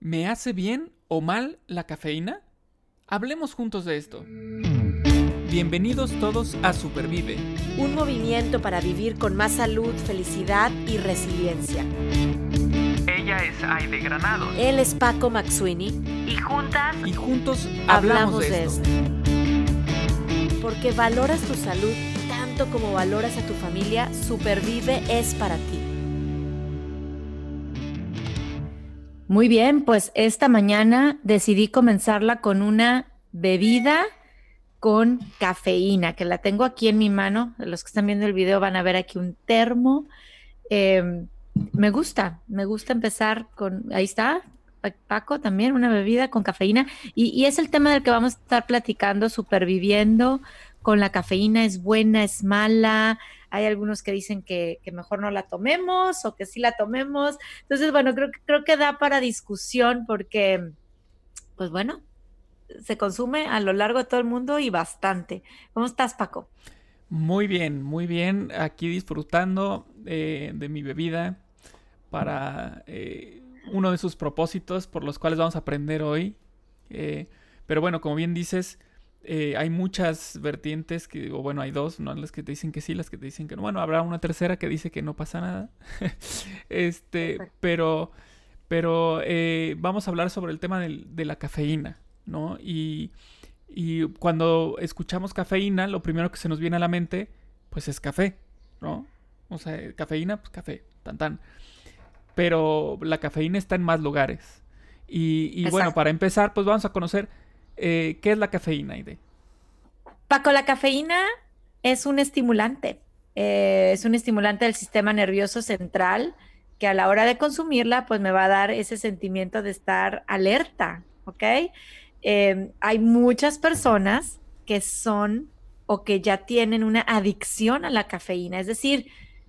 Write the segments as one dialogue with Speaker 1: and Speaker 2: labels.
Speaker 1: ¿Me hace bien o mal la cafeína? Hablemos juntos de esto. Bienvenidos todos a Supervive.
Speaker 2: Un movimiento para vivir con más salud, felicidad y resiliencia.
Speaker 1: Ella es Aide Granados.
Speaker 2: Él es Paco Maxuini.
Speaker 3: Y juntas.
Speaker 1: Y juntos hablamos, de, esto.
Speaker 2: Porque valoras tu salud tanto como valoras a tu familia, Supervive es para ti. Muy bien, pues esta mañana decidí comenzarla con una bebida con cafeína, que la tengo aquí en mi mano. Los que están viendo el video van a ver aquí un termo. Em, me gusta, me gusta empezar con, ahí está, Paco, también una bebida con cafeína. Y, y es el tema del que vamos a estar platicando, superviviendo con la cafeína, es buena, es mala, hay algunos que dicen que, mejor no la tomemos o que sí la tomemos. Entonces, bueno, creo, creo que da para discusión porque, pues bueno, se consume a lo largo de todo el mundo y bastante. ¿Cómo estás, Paco?
Speaker 1: Muy bien, muy bien. Aquí disfrutando eh, de mi bebida para eh, uno de sus propósitos por los cuales vamos a aprender hoy. Eh, pero bueno, como bien dices, eh, hay muchas vertientes que, o bueno, hay dos, ¿no? Las que te dicen que sí, las que te dicen que no. Bueno, habrá una tercera que dice que no pasa nada. este, pero, pero eh, vamos a hablar sobre el tema de la cafeína, ¿no? Y, y cuando escuchamos cafeína, lo primero que se nos viene a la mente, pues es café, ¿no? O sea, cafeína, pues café, tan tan. Pero la cafeína está en más lugares. Y, y bueno, para empezar, pues vamos a conocer eh, ¿Qué es la cafeína, Ide?
Speaker 2: Paco, la cafeína es un estimulante. Eh, es un estimulante del sistema nervioso central que a la hora de consumirla, pues me va a dar ese sentimiento de estar alerta, ¿ok? Eh, hay muchas personas que son o que ya tienen una adicción a la cafeína. Es decir,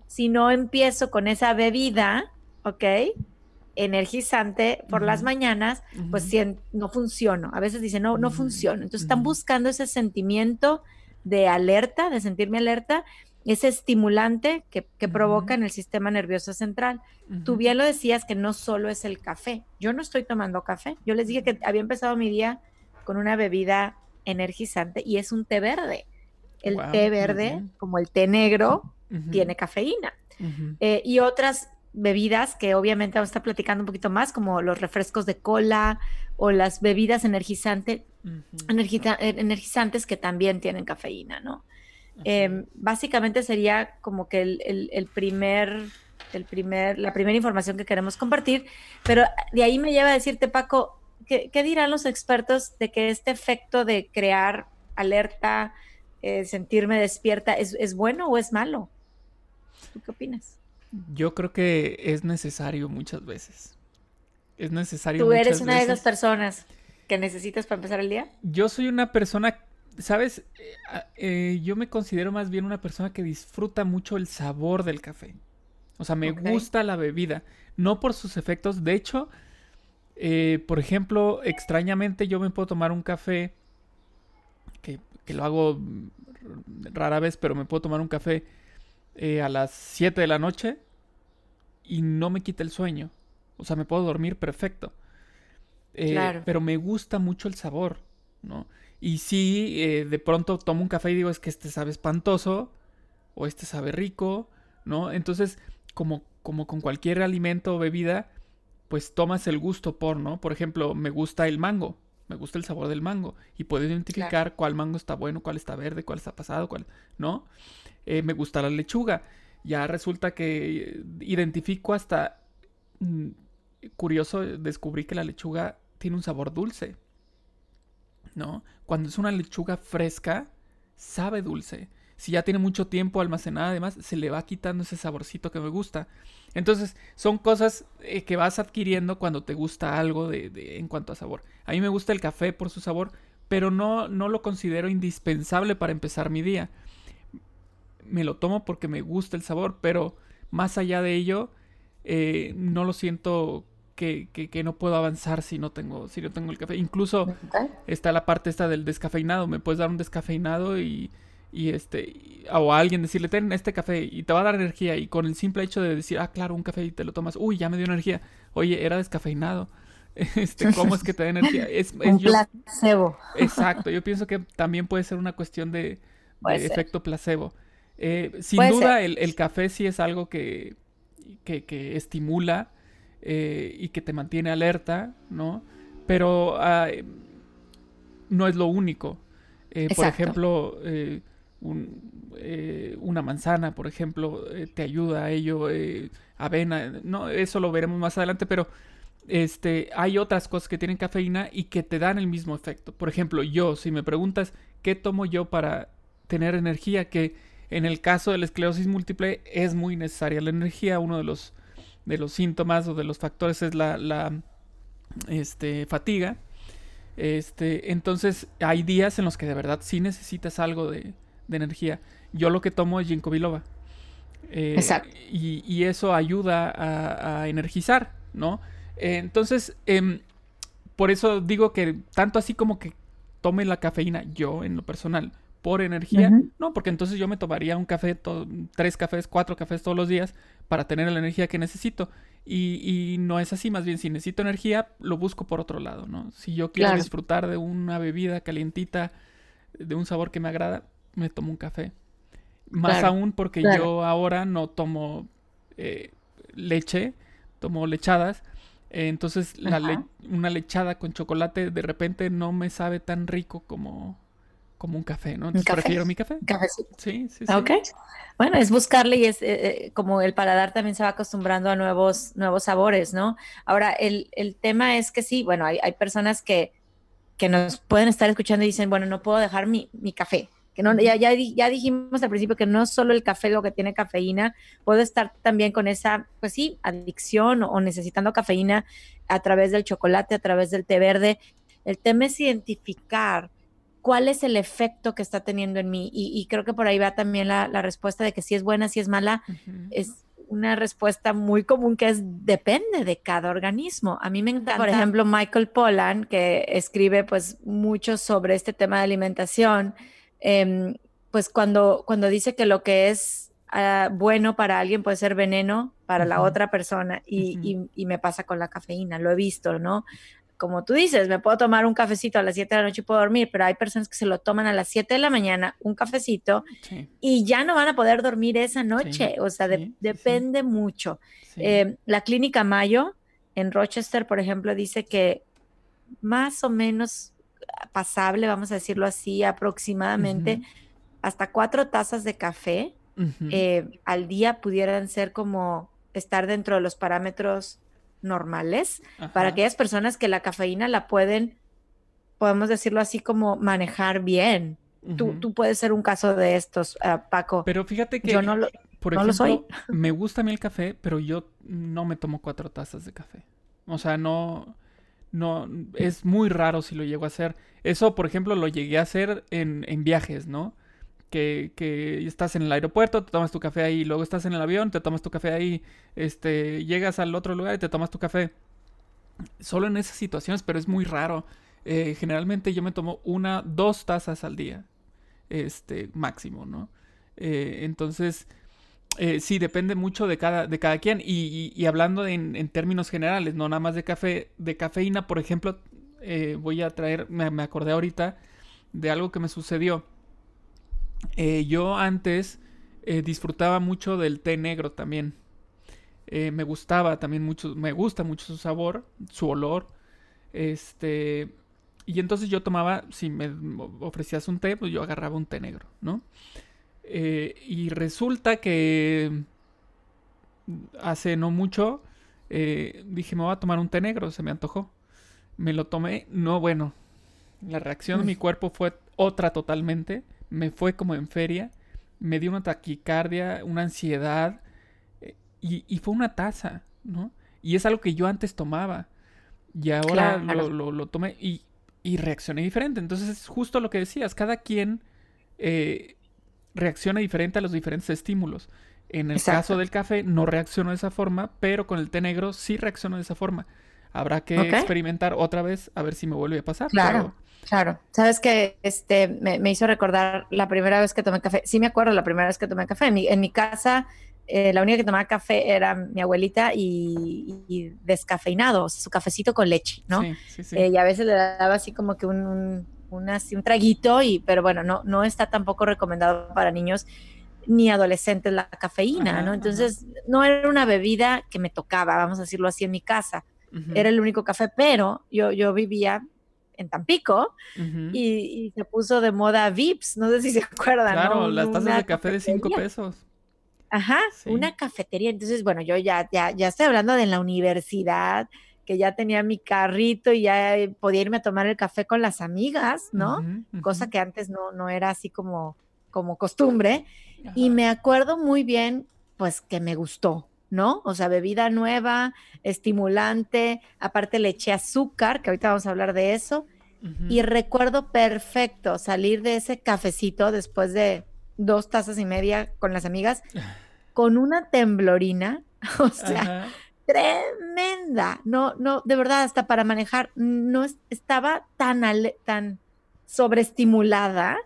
Speaker 2: si no empiezo con esa bebida, ¿ok? Energizante por las mañanas, pues no funciona. A veces dicen, no, no funciona. Entonces están buscando ese sentimiento de alerta, de sentirme alerta, ese estimulante que, provoca en el sistema nervioso central. Tú bien lo decías que no solo es el café. Yo no estoy tomando café. Yo les dije que había empezado mi día con una bebida energizante y es un té verde. El té verde, como el té negro, tiene cafeína. Eh, y otras bebidas que obviamente vamos a estar platicando un poquito más, como los refrescos de cola o las bebidas energizante, energizantes que también tienen cafeína, ¿no? Em, básicamente sería como que el, primer, el primer, la primera información que queremos compartir, pero de ahí me lleva a decirte, Paco, ¿qué, dirán los expertos de que este efecto de crear alerta, eh, sentirme despierta, ¿es, ¿es bueno o es malo? ¿Tú qué opinas?
Speaker 1: Yo creo que es necesario muchas veces. Es necesario.
Speaker 2: ¿Tú eres una de esas personas que necesitas para empezar el día?
Speaker 1: Yo soy una persona, ¿sabes? Eh, eh, yo me considero más bien una persona que disfruta mucho el sabor del café. O sea, me gusta la bebida, no por sus efectos. De hecho, eh, por ejemplo, extrañamente yo me puedo tomar un café, que, que lo hago rara vez, pero me puedo tomar un café eh, a las 7 de la noche y no me quita el sueño. O sea, me puedo dormir perfecto. Eh, pero me gusta mucho el sabor, ¿no? Y si eh, de pronto tomo un café y digo, es que este sabe espantoso o este sabe rico, ¿no? Entonces, como, como con cualquier alimento o bebida, pues tomas el gusto por, ¿no? Por ejemplo, me gusta el mango, me gusta el sabor del mango y puedo identificar cuál mango está bueno, cuál está verde, cuál está pasado, cuál, ¿no? Eh, me gusta la lechuga. Ya resulta que identifico hasta... Mm, curioso, descubrí que la lechuga tiene un sabor dulce. ¿No? Cuando es una lechuga fresca, sabe dulce. Si ya tiene mucho tiempo almacenada, además, se le va quitando ese saborcito que me gusta. Entonces, son cosas eh, que vas adquiriendo cuando te gusta algo de, en cuanto a sabor. A mí me gusta el café por su sabor, pero no, no lo considero indispensable para empezar mi día me lo tomo porque me gusta el sabor, pero más allá de ello, eh, no lo siento que, que, no puedo avanzar si no tengo, si no tengo el café. Incluso está la parte esta del descafeinado. Me puedes dar un descafeinado y, y este, o a alguien decirle, ten este café y te va a dar energía. Y con el simple hecho de decir, ah, claro, un café y te lo tomas, uy, ya me dio energía. Oye, era descafeinado. este, cómo es que te da energía. Es,
Speaker 2: un placebo.
Speaker 1: Exacto, yo pienso que también puede ser una cuestión de, efecto placebo. Eh, sin duda, el, café sí es algo que, que, estimula eh, y que te mantiene alerta, ¿no? Pero no es lo único. Eh, por ejemplo, una manzana, por ejemplo, te ayuda a ello. avena, no, eso lo veremos más adelante, pero este, hay otras cosas que tienen cafeína y que te dan el mismo efecto. Por ejemplo, yo, si me preguntas qué tomo yo para tener energía, que en el caso de la esclerosis múltiple es muy necesaria la energía. Uno de los, de los síntomas o de los factores es la, la este, fatiga. Este, entonces hay días en los que de verdad sí necesitas algo de, de energía. Yo lo que tomo es ginkgo biloba. Eh, Exacto. Y, y, eso ayuda a, a energizar, ¿no? Eh, entonces, em, por eso digo que tanto así como que tome la cafeína yo en lo personal por energía, no, porque entonces yo me tomaría un café, tres cafés, cuatro cafés todos los días para tener la energía que necesito. Y, no es así, más bien si necesito energía, lo busco por otro lado, ¿no? Si yo quiero disfrutar de una bebida calientita, de un sabor que me agrada, me tomo un café. Más aún porque yo ahora no tomo eh, leche, tomo lechadas entonces, una lechada con chocolate de repente no me sabe tan rico como, como un café, ¿no? Entonces prefiero mi café.
Speaker 2: Cafecito.
Speaker 1: Sí, sí,
Speaker 2: sí. Ok. Bueno, es buscarle y es eh, eh, como el paladar también se va acostumbrando a nuevos, nuevos sabores, ¿no? Ahora, el, el tema es que sí, bueno, hay, hay personas que, que nos pueden estar escuchando y dicen, bueno, no puedo dejar mi, mi café, ya, ya, dijimos al principio que no solo el café lo que tiene cafeína, puede estar también con esa, pues sí, adicción o, necesitando cafeína a través del chocolate, a través del té verde. El tema es identificar cuál es el efecto que está teniendo en mí. Y, creo que por ahí va también la, respuesta de que si es buena, si es mala, es una respuesta muy común que es depende de cada organismo. A mí me encanta, por ejemplo, Michael Pollan, que escribe pues mucho sobre este tema de alimentación Em, pues cuando, cuando dice que lo que es ah, bueno para alguien puede ser veneno para la otra persona y, y, me pasa con la cafeína, lo he visto, ¿no? Como tú dices, me puedo tomar un cafecito a las 7 de la noche y puedo dormir, pero hay personas que se lo toman a las 7 de la mañana, un cafecito, y ya no van a poder dormir esa noche, o sea, depende mucho. Em, la clínica Mayo en Rochester, por ejemplo, dice que más o menos pasable, vamos a decirlo así, aproximadamente hasta cuatro tazas de café eh, al día pudieran ser como estar dentro de los parámetros normales para aquellas personas que la cafeína la pueden, podemos decirlo así, como manejar bien. tú, tú, puedes ser un caso de estos, ah, Paco.
Speaker 1: Pero fíjate que yo no lo, por ejemplo, soy. me gusta a mí el café, pero yo no me tomo cuatro tazas de café. O sea, no no, es muy raro si lo llego a hacer. Eso, por ejemplo, lo llegué a hacer en, en viajes, ¿no? Que, que, estás en el aeropuerto, te tomas tu café ahí, luego estás en el avión, te tomas tu café ahí, este, llegas al otro lugar y te tomas tu café. Solo en esas situaciones, pero es muy raro. Eh, generalmente yo me tomo una, dos tazas al día, este, máximo, ¿no? Eh, entonces, eh, sí, depende mucho de cada, de cada quien. Y, hablando en, términos generales, no nada más de café, de cafeína, por ejemplo, eh, voy a traer, me, acordé ahorita de algo que me sucedió. Eh, yo antes disfrutaba mucho del té negro también. me gustaba también mucho, me gusta mucho su sabor, su olor. Este, y entonces yo tomaba, si me ofrecías un té, pues yo agarraba un té negro, ¿no? Eh, y resulta que hace no mucho eh, dije, me voy a tomar un té negro, se me antojó. Me lo tomé, no bueno. La reacción de mi cuerpo fue otra totalmente. Me fue como en feria. Me dio una taquicardia, una ansiedad. Eh, y, fue una taza, ¿no? Y es algo que yo antes tomaba. Y ahora lo, tomé y, y, reaccioné diferente. Entonces es justo lo que decías. Cada quien reacciona diferente a los diferentes estímulos. En el caso del café no reacciono de esa forma, pero con el té negro sí reacciono de esa forma. Habrá que experimentar otra vez a ver si me vuelve a pasar.
Speaker 2: Claro, claro. Sabes que este me, hizo recordar la primera vez que tomé café. Sí me acuerdo la primera vez que tomé café. En mi, en mi casa eh, la única que tomaba café era mi abuelita y, descafeinado, o sea, su cafecito con leche, ¿no? Sí, sí, sí. Eh, y a veces le daba así como que un, un, un traguito, y, pero bueno, no, no está tampoco recomendado para niños ni adolescentes la cafeína, ¿no? Entonces, no era una bebida que me tocaba, vamos a decirlo así, en mi casa. Era el único café, pero yo, yo vivía en Tampico y, se puso de moda Vips, no sé si se acuerdan.
Speaker 1: Claro, las tazas de café de cinco pesos.
Speaker 2: Ajá, una cafetería. Entonces, bueno, yo ya, ya, ya estoy hablando de la universidad, que ya tenía mi carrito y ya podía irme a tomar el café con las amigas, ¿no? Cosa que antes no, no era así como, como costumbre. Y me acuerdo muy bien, pues, que me gustó, ¿no? O sea, bebida nueva, estimulante, aparte le eché azúcar, que ahorita vamos a hablar de eso. Y recuerdo perfecto salir de ese cafecito después de dos tazas y media con las amigas, con una temblorina, o sea, tremenda. No, no, de verdad, hasta para manejar, no estaba tan, tan sobreestimulada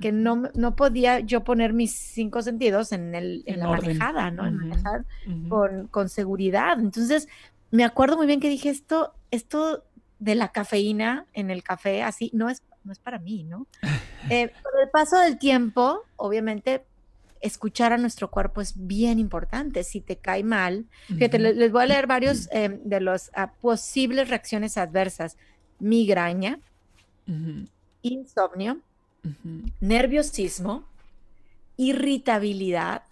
Speaker 2: que no, no podía yo poner mis cinco sentidos en, el, en, la manejada, ¿no? En manejar con, con, seguridad. Entonces, me acuerdo muy bien que dije esto, esto de la cafeína en el café, así, no es, no es para mí, ¿no? Eh, con el paso del tiempo, obviamente, escuchar a nuestro cuerpo es bien importante. Si te cae mal, fíjate, les, voy a leer varios eh, de las ah, posibles reacciones adversas. Migraña, insomnio, nerviosismo, irritabilidad,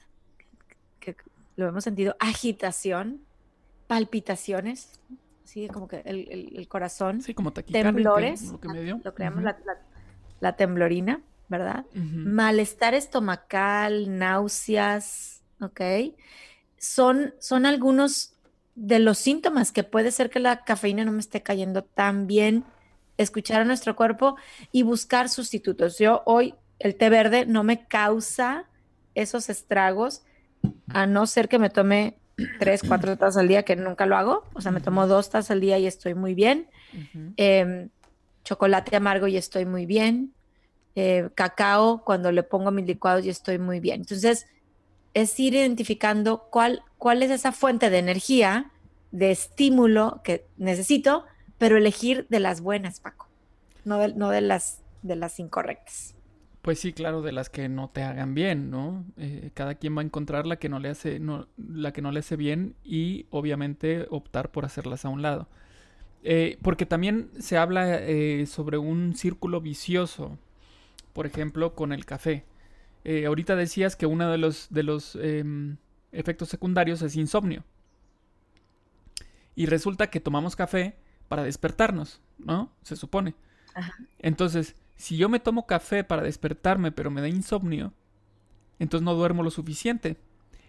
Speaker 2: que lo hemos sentido, agitación, palpitaciones, así como que el, corazón,
Speaker 1: sí, como
Speaker 2: temblores, lo que, la, la, temblorina, ¿verdad? Malestar estomacal, náuseas, ¿ok? Son, son algunos de los síntomas que puede ser que la cafeína no me esté cayendo tan bien escuchar a nuestro cuerpo y buscar sustitutos. Yo hoy el té verde no me causa esos estragos, a no ser que me tome tres, cuatro tazas al día, que nunca lo hago. O sea, me tomo dos tazas al día y estoy muy bien. Em, chocolate amargo y estoy muy bien. Eh, cacao, cuando le pongo mis licuados y estoy muy bien. Entonces, es ir identificando cuál, cuál es esa fuente de energía, de estímulo que necesito pero elegir de las buenas, Paco, no de, no de, las, de las incorrectas.
Speaker 1: Pues sí, claro, de las que no te hagan bien, ¿no? Eh, cada quien va a encontrar la que no le hace, no, la que no le hace bien y obviamente optar por hacerlas a un lado. Eh, porque también se habla eh, sobre un círculo vicioso, por ejemplo, con el café. ahorita decías que uno de los, de los em, efectos secundarios es insomnio. Y resulta que tomamos café para despertarnos, ¿no? Se supone. Entonces, si yo me tomo café para despertarme, pero me da insomnio, entonces no duermo lo suficiente.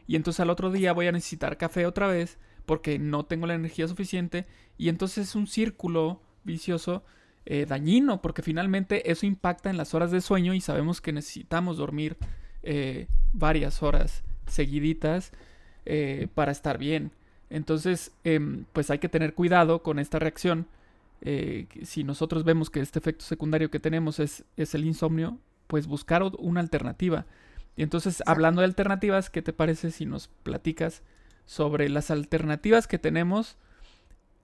Speaker 1: Y entonces al otro día voy a necesitar café otra vez porque no tengo la energía suficiente. Y entonces es un círculo vicioso eh, dañino porque finalmente eso impacta en las horas de sueño y sabemos que necesitamos dormir eh, varias horas seguiditas eh, para estar bien. Entonces, em, pues hay que tener cuidado con esta reacción. Si nosotros vemos que este efecto secundario que tenemos es, es el insomnio, pues buscar una alternativa. Y entonces, hablando de alternativas, ¿qué te parece si nos platicas sobre las alternativas que tenemos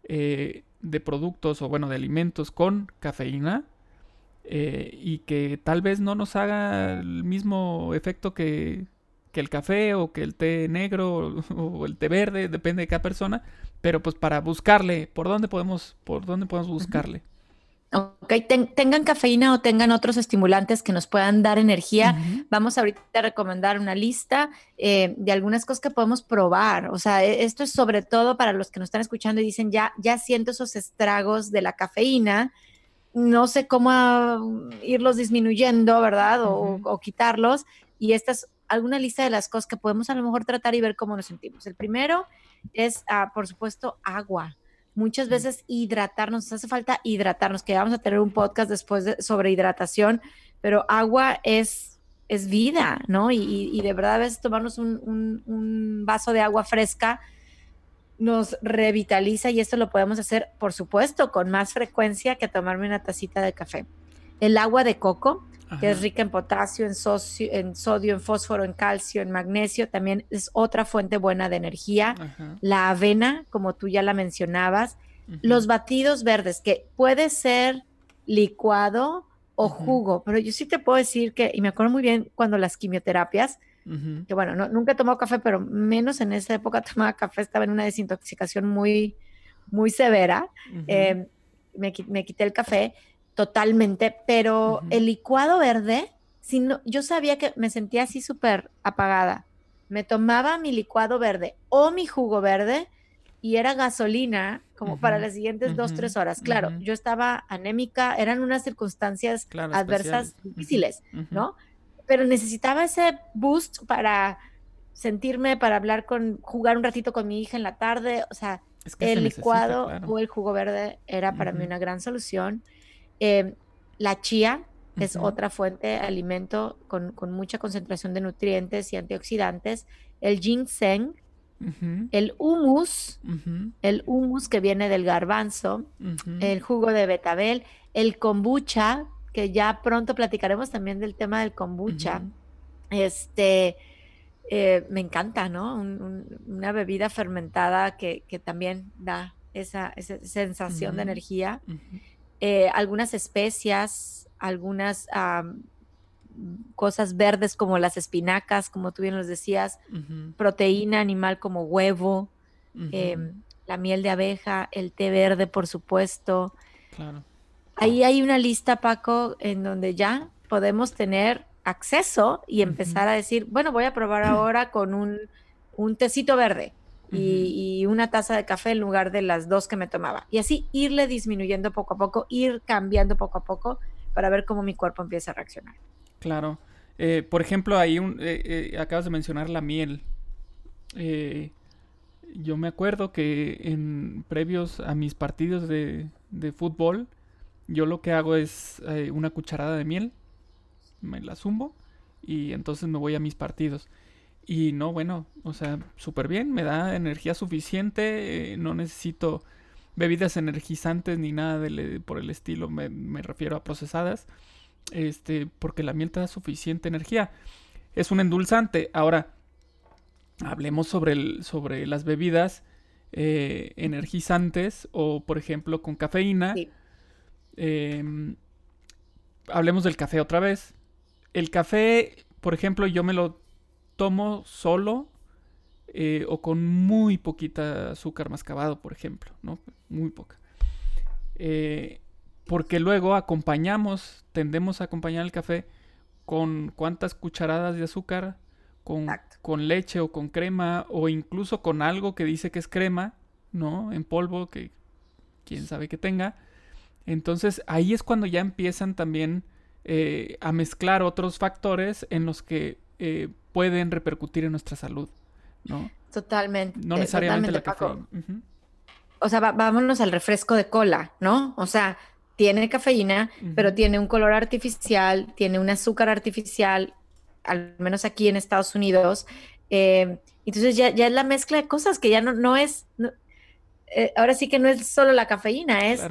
Speaker 1: eh, de productos o bueno, de alimentos con cafeína? Eh, y que tal vez no nos haga el mismo efecto que, que el café o que el té negro o, el té verde, depende de cada persona, pero pues para buscarle, ¿por dónde podemos, por dónde podemos buscarle?
Speaker 2: Ok, tengan cafeína o tengan otros estimulantes que nos puedan dar energía. Vamos ahorita a recomendar una lista eh, de algunas cosas que podemos probar. O sea, e, esto es sobre todo para los que nos están escuchando y dicen, ya, ya siento esos estragos de la cafeína, no sé cómo ah, irlos disminuyendo, ¿verdad? O, o quitarlos. Y estas alguna lista de las cosas que podemos a lo mejor tratar y ver cómo nos sentimos. El primero es, ah, por supuesto, agua. Muchas veces hidratarnos, nos hace falta hidratarnos, que vamos a tener un podcast después sobre hidratación, pero agua es, es vida, ¿no? Y, de verdad a veces tomarnos un, un vaso de agua fresca nos revitaliza y esto lo podemos hacer, por supuesto, con más frecuencia que tomarme una tacita de café. El agua de coco, que es rica en potasio, en, en sodio, en fósforo, en calcio, en magnesio, también es otra fuente buena de energía. La avena, como tú ya la mencionabas. Los batidos verdes, que puede ser licuado o jugo, pero yo sí te puedo decir que, y me acuerdo muy bien cuando las quimioterapias, que bueno, nunca he tomado café, pero menos en esa época tomaba café, estaba en una desintoxicación muy, muy severa. Em, me, quité el café totalmente, pero el licuado verde, si no, yo sabía que me sentía así súper apagada. Me tomaba mi licuado verde o mi jugo verde y era gasolina como para las siguientes dos, tres horas. Claro, yo estaba anémica, eran unas circunstancias adversas difíciles, ¿no? Pero necesitaba ese boost para sentirme, para hablar con, jugar un ratito con mi hija en la tarde, o sea, el licuado o el jugo verde era para mí una gran solución. Em, la chía es otra fuente de alimento con, mucha concentración de nutrientes y antioxidantes. El ginseng, el humus, el humus que viene del garbanzo, el jugo de betabel, el kombucha, que ya pronto platicaremos también del tema del kombucha. Este, eh, me encanta, ¿no? una bebida fermentada que, también da esa, sensación de energía. Eh, algunas especias, algunas cosas verdes como las espinacas, como tú bien nos decías, proteína animal como huevo, em, la miel de abeja, el té verde, por supuesto. Claro. Ahí hay una lista, Paco, en donde ya podemos tener acceso y empezar a decir, bueno, voy a probar ahora con un, un tecito verde y, una taza de café en lugar de las dos que me tomaba. Y así irle disminuyendo poco a poco, ir cambiando poco a poco para ver cómo mi cuerpo empieza a reaccionar.
Speaker 1: Claro. Eh, por ejemplo, ahí un, eh, eh, acabas de mencionar la miel. yo me acuerdo que en previos a mis partidos de, de fútbol, yo lo que hago es una cucharada de miel, me la zumbo y entonces me voy a mis partidos. Y no, bueno, o sea, súper bien, me da energía suficiente, eh, no necesito bebidas energizantes ni nada por el estilo, me, refiero a procesadas, este, porque la miel te da suficiente energía. Es un endulzante. Ahora, hablemos sobre, el, sobre las bebidas eh, energizantes o, por ejemplo, con cafeína. Em, hablemos del café otra vez. El café, por ejemplo, yo me lo tomo solo eh, o con muy poquita azúcar mascabado, por ejemplo, ¿no? Muy poca. Eh, porque luego acompañamos, tendemos a acompañar el café con cuántas cucharadas de azúcar, con, con, leche o con crema, o incluso con algo que dice que es crema, ¿no? En polvo, que quién sabe que tenga. Entonces ahí es cuando ya empiezan también eh, a mezclar otros factores en los que pueden repercutir en nuestra salud, ¿no?
Speaker 2: Totalmente. No necesariamente la cafeína. O sea, vámonos al refresco de cola, ¿no? O sea, tiene cafeína, pero tiene un color artificial, tiene un azúcar artificial, al menos aquí en Estados Unidos. Eh, entonces ya, ya, es la mezcla de cosas que ya no, no es, eh, ahora sí que no es solo la cafeína, es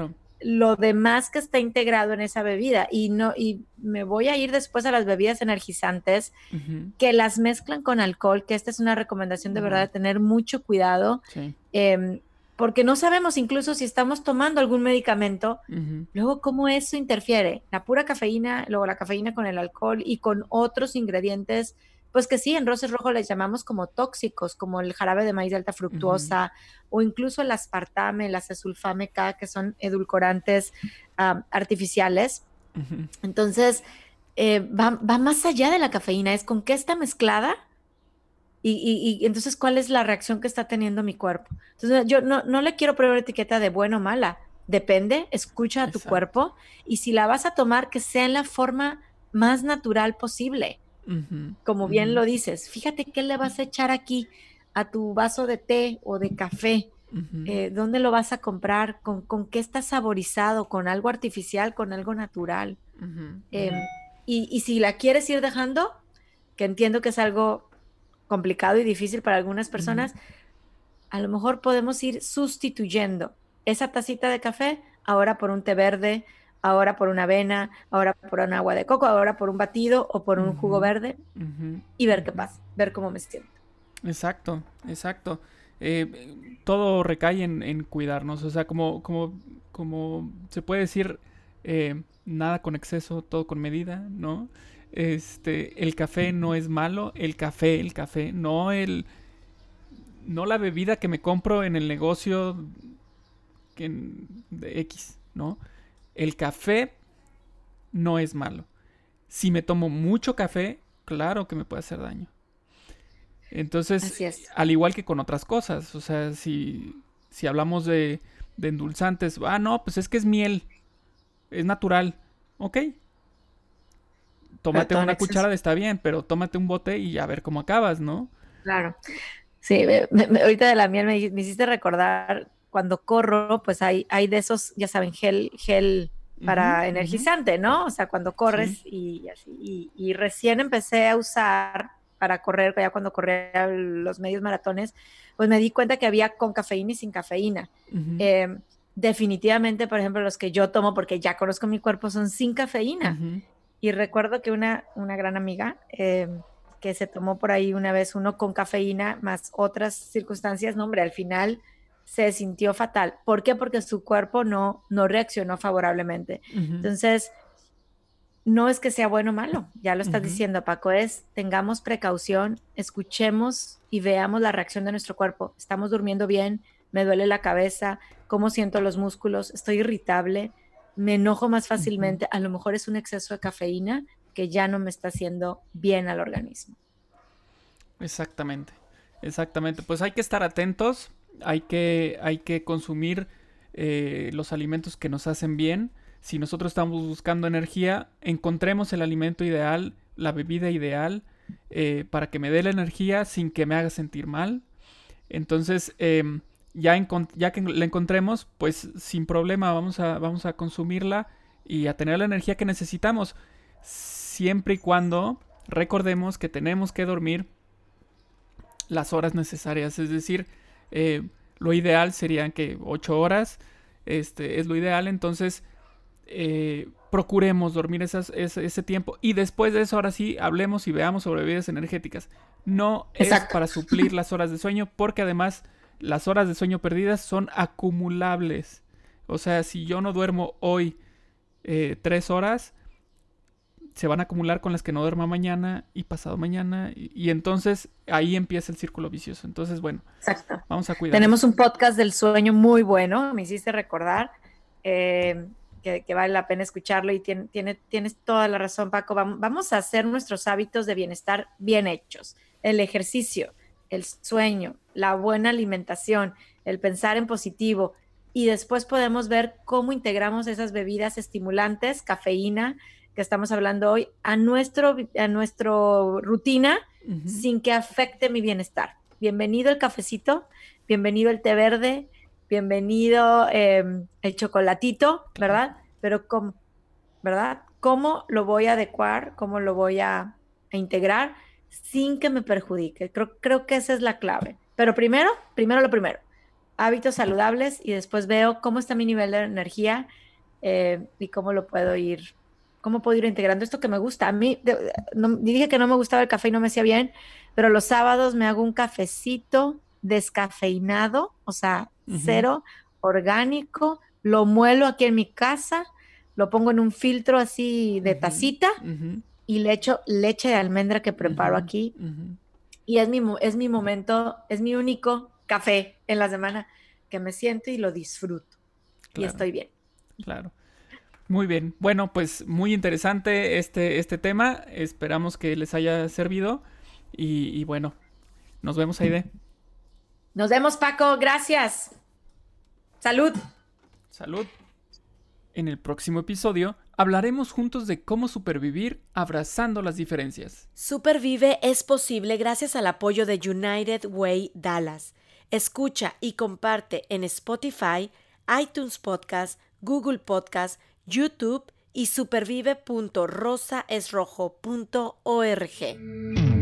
Speaker 2: lo demás que está integrado en esa bebida. Y no y me voy a ir después a las bebidas energizantes que las mezclan con alcohol que esta es una recomendación de verdad de tener mucho cuidado em, porque no sabemos incluso si estamos tomando algún medicamento. Luego cómo eso interfiere la pura cafeína luego la cafeína con el alcohol y con otros ingredientes pues que sí, en Roses Rojo les llamamos como tóxicos, como el jarabe de maíz de alta fructuosa o incluso el aspartame, la acesulfame K, que son edulcorantes artificiales. Entonces, eh, va, más allá de la cafeína, es con qué está mezclada y, entonces cuál es la reacción que está teniendo mi cuerpo. Entonces, yo no, no le quiero probar etiqueta de bueno o mala, depende, escucha a tu cuerpo y si la vas a tomar, que sea en la forma más natural posible como bien lo dices, fíjate qué le vas a echar aquí a tu vaso de té o de café. Eh, ¿Dónde lo vas a comprar? ¿Con, qué está saborizado? ¿Con algo artificial? ¿Con algo natural? Em, y, si la quieres ir dejando, que entiendo que es algo complicado y difícil para algunas personas, a lo mejor podemos ir sustituyendo esa tacita de café ahora por un té verde, ahora por una avena, ahora por un agua de coco, ahora por un batido o por un jugo verde y ver qué pasa, ver cómo me siento.
Speaker 1: Exacto, exacto. Eh, todo recae en, cuidarnos, o sea, como, como, como se puede decir, eh, nada con exceso, todo con medida, ¿no? Este, el café no es malo, el café, el café, no el, no la bebida que me compro en el negocio de X, ¿no? El café no es malo. Si me tomo mucho café, claro que me puede hacer daño. Entonces, al igual que con otras cosas, o sea, si, si hablamos de, de endulzantes, ah, no, pues es que es miel, es natural, ok. Tómate una cucharada, está bien, pero tómate un bote y a ver cómo acabas, ¿no?
Speaker 2: Claro. Sí, ahorita de la miel me, me, hiciste recordar cuando corro, pues hay, hay de esos, ya saben, gel, gel para energizante, ¿no? O sea, cuando corres y así. Y, recién empecé a usar para correr, ya cuando corría los medios maratones, pues me di cuenta que había con cafeína y sin cafeína. Em, definitivamente, por ejemplo, los que yo tomo, porque ya conozco mi cuerpo, son sin cafeína. Y recuerdo que una, una gran amiga em, que se tomó por ahí una vez uno con cafeína, más otras circunstancias, no, hombre, al final se sintió fatal. ¿Por qué? Porque su cuerpo no, no reaccionó favorablemente. Entonces, no es que sea bueno o malo, ya lo estás diciendo, Paco, es tengamos precaución, escuchemos y veamos la reacción de nuestro cuerpo. Estamos durmiendo bien, me duele la cabeza, cómo siento los músculos, estoy irritable, me enojo más fácilmente, a lo mejor es un exceso de cafeína que ya no me está haciendo bien al organismo.
Speaker 1: Exactamente, exactamente. Pues hay que estar atentos hay que, hay que consumir eh, los alimentos que nos hacen bien. Si nosotros estamos buscando energía, encontremos el alimento ideal, la bebida ideal, eh, para que me dé la energía sin que me haga sentir mal. Entonces, em, ya, ya, que la encontremos, pues sin problema vamos a, vamos a consumirla y a tener la energía que necesitamos. Siempre y cuando recordemos que tenemos que dormir las horas necesarias. Es decir, eh, lo ideal serían que 8 horas. Este, es lo ideal. Entonces, eh, procuremos dormir ese, tiempo. Y después de eso, ahora sí, hablemos y veamos sobre bebidas energéticas. No es para suplir las horas de sueño, porque además las horas de sueño perdidas son acumulables. O sea, si yo no duermo hoy eh, tres horas, se van a acumular con las que no duerma mañana y pasado mañana. Y, entonces ahí empieza el círculo vicioso. Entonces, bueno,
Speaker 2: Exacto. vamos a cuidar. Tenemos un podcast del sueño muy bueno, me hiciste recordar, eh, que, vale la pena escucharlo y tiene, tiene, tienes toda la razón, Paco. Vamos a hacer nuestros hábitos de bienestar bien hechos. El ejercicio, el sueño, la buena alimentación, el pensar en positivo. Y después podemos ver cómo integramos esas bebidas estimulantes, cafeína, que estamos hablando hoy a nuestro, a nuestro rutina sin que afecte mi bienestar. Bienvenido el cafecito, bienvenido el té verde, bienvenido em, el chocolatito, ¿verdad? Pero ¿cómo? ¿Verdad? ¿Cómo lo voy a adecuar? ¿Cómo lo voy a, integrar sin que me perjudique? Creo, creo que esa es la clave. Pero primero, primero lo primero, hábitos saludables y después veo cómo está mi nivel de energía eh, y cómo lo puedo ir cómo puedo ir integrando esto que me gusta. A mí, dije que no me gustaba el café y no me hacía bien, pero los sábados me hago un cafecito descafeinado, o sea, cero, orgánico, lo muelo aquí en mi casa, lo pongo en un filtro así de tacita y le echo leche de almendra que preparo aquí. Y es mi, es mi momento, es mi único café en la semana que me siento y lo disfruto. Y estoy bien.
Speaker 1: Claro. Muy bien. Bueno, pues muy interesante este, este tema. Esperamos que les haya servido. Y, bueno, nos vemos, Aide.
Speaker 2: Nos vemos, Paco. Gracias. Salud.
Speaker 1: Salud. En el próximo episodio hablaremos juntos de cómo supervivir abrazando las diferencias.
Speaker 3: Supervive es posible gracias al apoyo de United Way Dallas. Escucha y comparte en Spotify, iTunes Podcast, Google Podcast, YouTube y supervive.rosaesrojo.org.